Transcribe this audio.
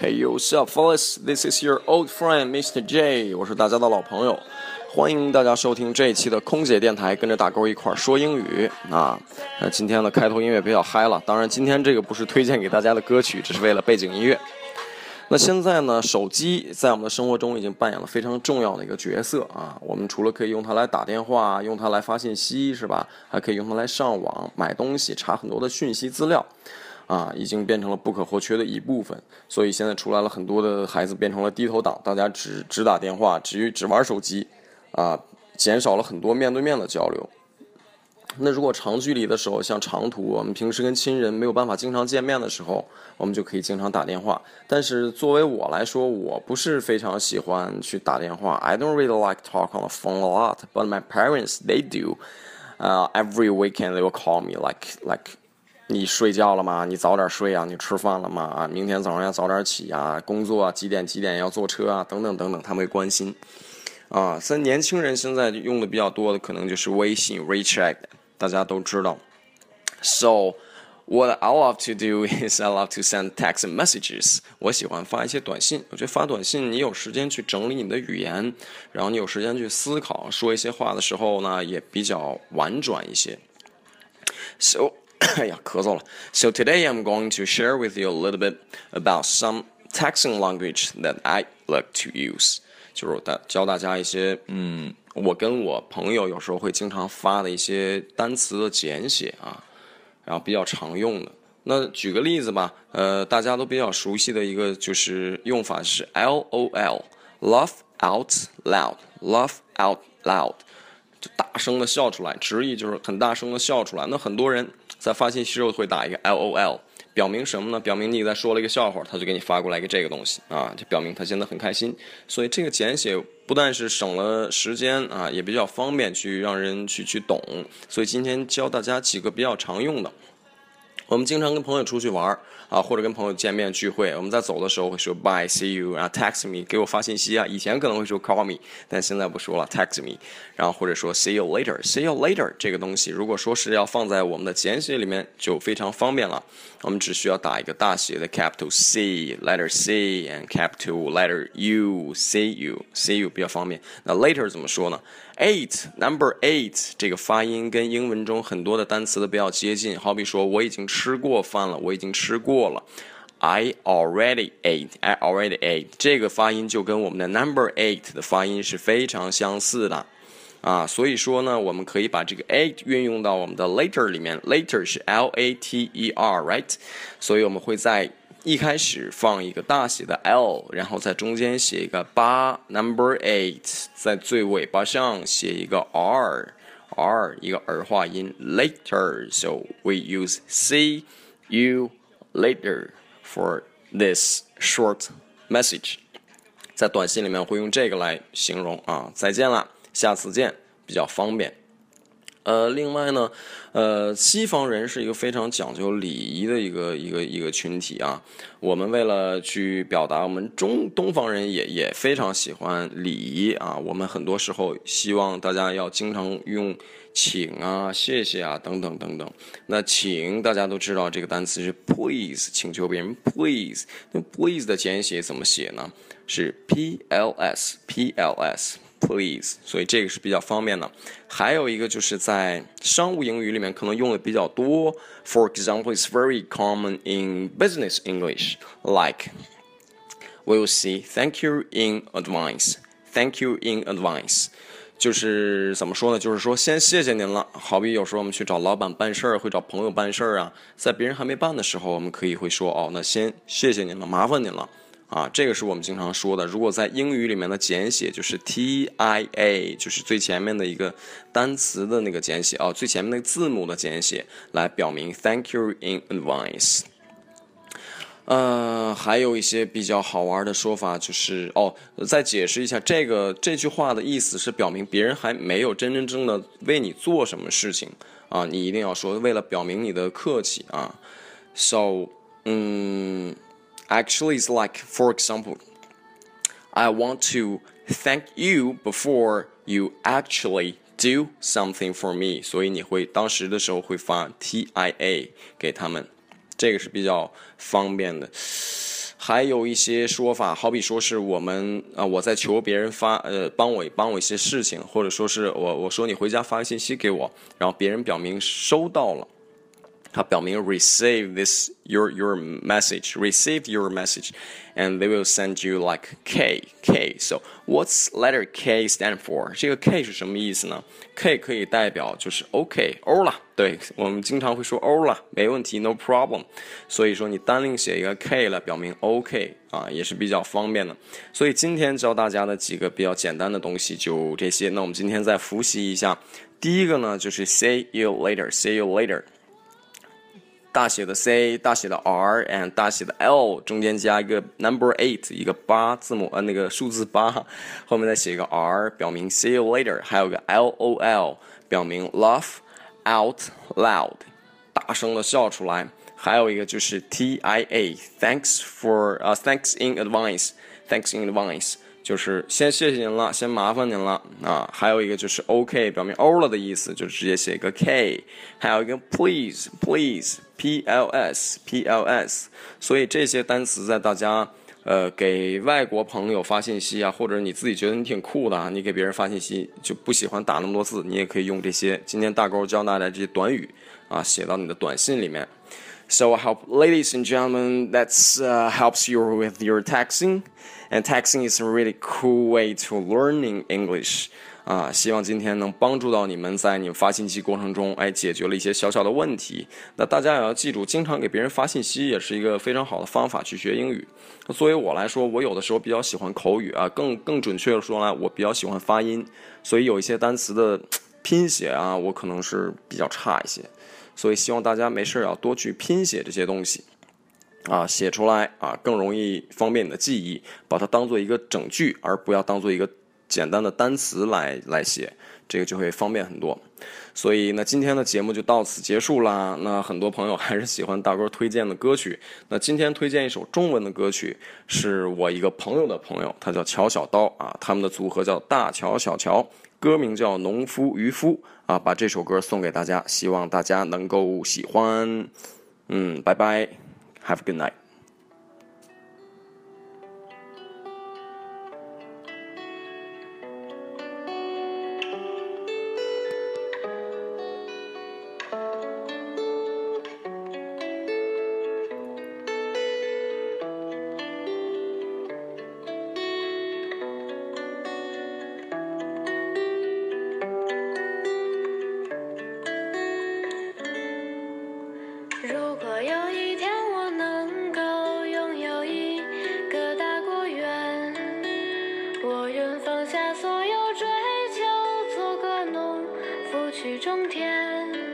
Hey, yo, what's up, fellas? This is your old friend, Mr. J. 我是大家的老朋友，欢迎大家收听这一期的空姐电台，跟着大勾一块儿说英语啊。那今天的开头音乐比较嗨了，当然今天这个不是推荐给大家的歌曲，只是为了背景音乐。那现在呢，手机在我们的生活中已经扮演了非常重要的一个角色啊。我们除了可以用它来打电话、用它来发信息，是吧？还可以用它来上网、买东西、查很多的讯息资料。啊，已经变成了不可或缺的一部分，所以现在出来了很多的孩子变成了低头党，大家只只打电话，只只玩手机，啊，减少了很多面对面的交流。那如果长距离的时候，像长途，我们平时跟亲人没有办法经常见面的时候，我们就可以经常打电话。但是作为我来说，我不是非常喜欢去打电话。I don't really like talk on the phone a lot, but my parents they do. Uh, every weekend they will call me like like. 你睡觉了吗？你早点睡啊！你吃饭了吗？啊，明天早上要早点起啊！工作啊，几点几点要坐车啊？等等等等，他们会关心。啊，在年轻人现在用的比较多的可能就是微信 WeChat，大家都知道。So what I love to do is I love to send text messages。我喜欢发一些短信。我觉得发短信，你有时间去整理你的语言，然后你有时间去思考，说一些话的时候呢，也比较婉转一些。So，哎呀，咳嗽了 So today I'm going to share with you a little bit about some texting language that I like to use。就是大教大家一些，嗯，我跟我朋友有时候会经常发的一些单词的简写啊，然后比较常用的。那举个例子吧，呃，大家都比较熟悉的一个就是用法是 LOL，laugh out loud，laugh out loud，就大声的笑出来，直译就是很大声的笑出来。那很多人。在发信息时候会打一个 LOL，表明什么呢？表明你在说了一个笑话，他就给你发过来一个这个东西啊，就表明他现在很开心。所以这个简写不但是省了时间啊，也比较方便去让人去去懂。所以今天教大家几个比较常用的。我们经常跟朋友出去玩啊，或者跟朋友见面聚会，我们在走的时候会说 bye，see you，然后 text me，给我发信息啊。以前可能会说 call me，但现在不说了，text me。然后或者说 see you later，see you later 这个东西，如果说是要放在我们的简写里面，就非常方便了。我们只需要打一个大写的 capital C，letter C，and capital letter U，see you，see you 比较方便。那 later 怎么说呢？Eight number eight 这个发音跟英文中很多的单词都比较接近，好比说我已经吃过饭了，我已经吃过了。I already ate. I already ate. 这个发音就跟我们的 number eight 的发音是非常相似的啊，所以说呢，我们可以把这个 eight 运用到我们的 later 里面。Later 是 L A T E R，right？所以我们会在一开始放一个大写的 L，然后在中间写一个八，number eight，在最尾巴上写一个 R，R 一个儿化音，later，so we use see you later for this short message，在短信里面会用这个来形容啊，再见了，下次见，比较方便。呃，另外呢，呃，西方人是一个非常讲究礼仪的一个一个一个群体啊。我们为了去表达，我们中东方人也也非常喜欢礼仪啊。我们很多时候希望大家要经常用请啊、谢谢啊等等等等。那请大家都知道这个单词是 please，请求别人 please。那 please 的简写怎么写呢？是 p l s p l s。Please，所以这个是比较方便的。还有一个就是在商务英语里面可能用的比较多。For example, it's very common in business English, like we'll see. Thank you in advance. Thank you in advance. 就是怎么说呢？就是说先谢谢您了。好比有时候我们去找老板办事儿，会找朋友办事儿啊，在别人还没办的时候，我们可以会说哦，那先谢谢您了，麻烦您了。啊，这个是我们经常说的。如果在英语里面的简写就是 T I A，就是最前面的一个单词的那个简写啊，最前面那个字母的简写，来表明 Thank you in advance。呃，还有一些比较好玩的说法，就是哦，再解释一下这个这句话的意思是表明别人还没有真真正正的为你做什么事情啊，你一定要说为了表明你的客气啊。So，嗯。Actually, it's like, for example, I want to thank you before you actually do something for me。所以你会当时的时候会发 TIA 给他们，这个是比较方便的。还有一些说法，好比说是我们啊，我在求别人发呃帮我帮我一些事情，或者说是我我说你回家发个信息给我，然后别人表明收到了。它表明 receive this your your message, receive your message, and they will send you like K K. So what's letter K stand for? 这个 K 是什么意思呢？K 可以代表就是 OK 欧了，对我们经常会说欧了，没问题，no problem。所以说你单另写一个 K 来表明 OK 啊，也是比较方便的。所以今天教大家的几个比较简单的东西就这些。那我们今天再复习一下。第一个呢就是 say you later，say you later。大写的 C，大写的 R，and 大写的 L，中间加一个 number eight，一个八字母，呃，那个数字八，后面再写一个 R，表明 see you later，还有个 LOL，表明 laugh out loud，大声的笑出来，还有一个就是 TIA，thanks for，呃，thanks in advance，thanks in advance。 就是先谢谢您了，先麻烦您了啊。还有一个就是 OK，表明 O 了的意思，就直接写一个 K。还有一个 Please，Please，P L S，P L S。所以这些单词在大家呃给外国朋友发信息啊，或者你自己觉得你挺酷的啊，你给别人发信息就不喜欢打那么多字，你也可以用这些。今天大勾教大家这些短语啊，写到你的短信里面。So I hope, ladies and gentlemen, that uh, helps you with your texting. And texting is a really cool way to learning English. 啊，希望今天能帮助到你们，在你们发信息过程中，哎，解决了一些小小的问题。那大家也要记住，经常给别人发信息也是一个非常好的方法去学英语。作为我来说，我有的时候比较喜欢口语啊，更更准确的说呢，我比较喜欢发音，所以有一些单词的拼写啊，我可能是比较差一些。所以希望大家没事要多去拼写这些东西，啊，写出来啊更容易方便你的记忆，把它当做一个整句，而不要当做一个简单的单词来来写，这个就会方便很多。所以那今天的节目就到此结束啦。那很多朋友还是喜欢大哥推荐的歌曲，那今天推荐一首中文的歌曲，是我一个朋友的朋友，他叫乔小刀啊，他们的组合叫大乔小乔。歌名叫《农夫渔夫》啊，把这首歌送给大家，希望大家能够喜欢。嗯，拜拜，Have a good night。去终点，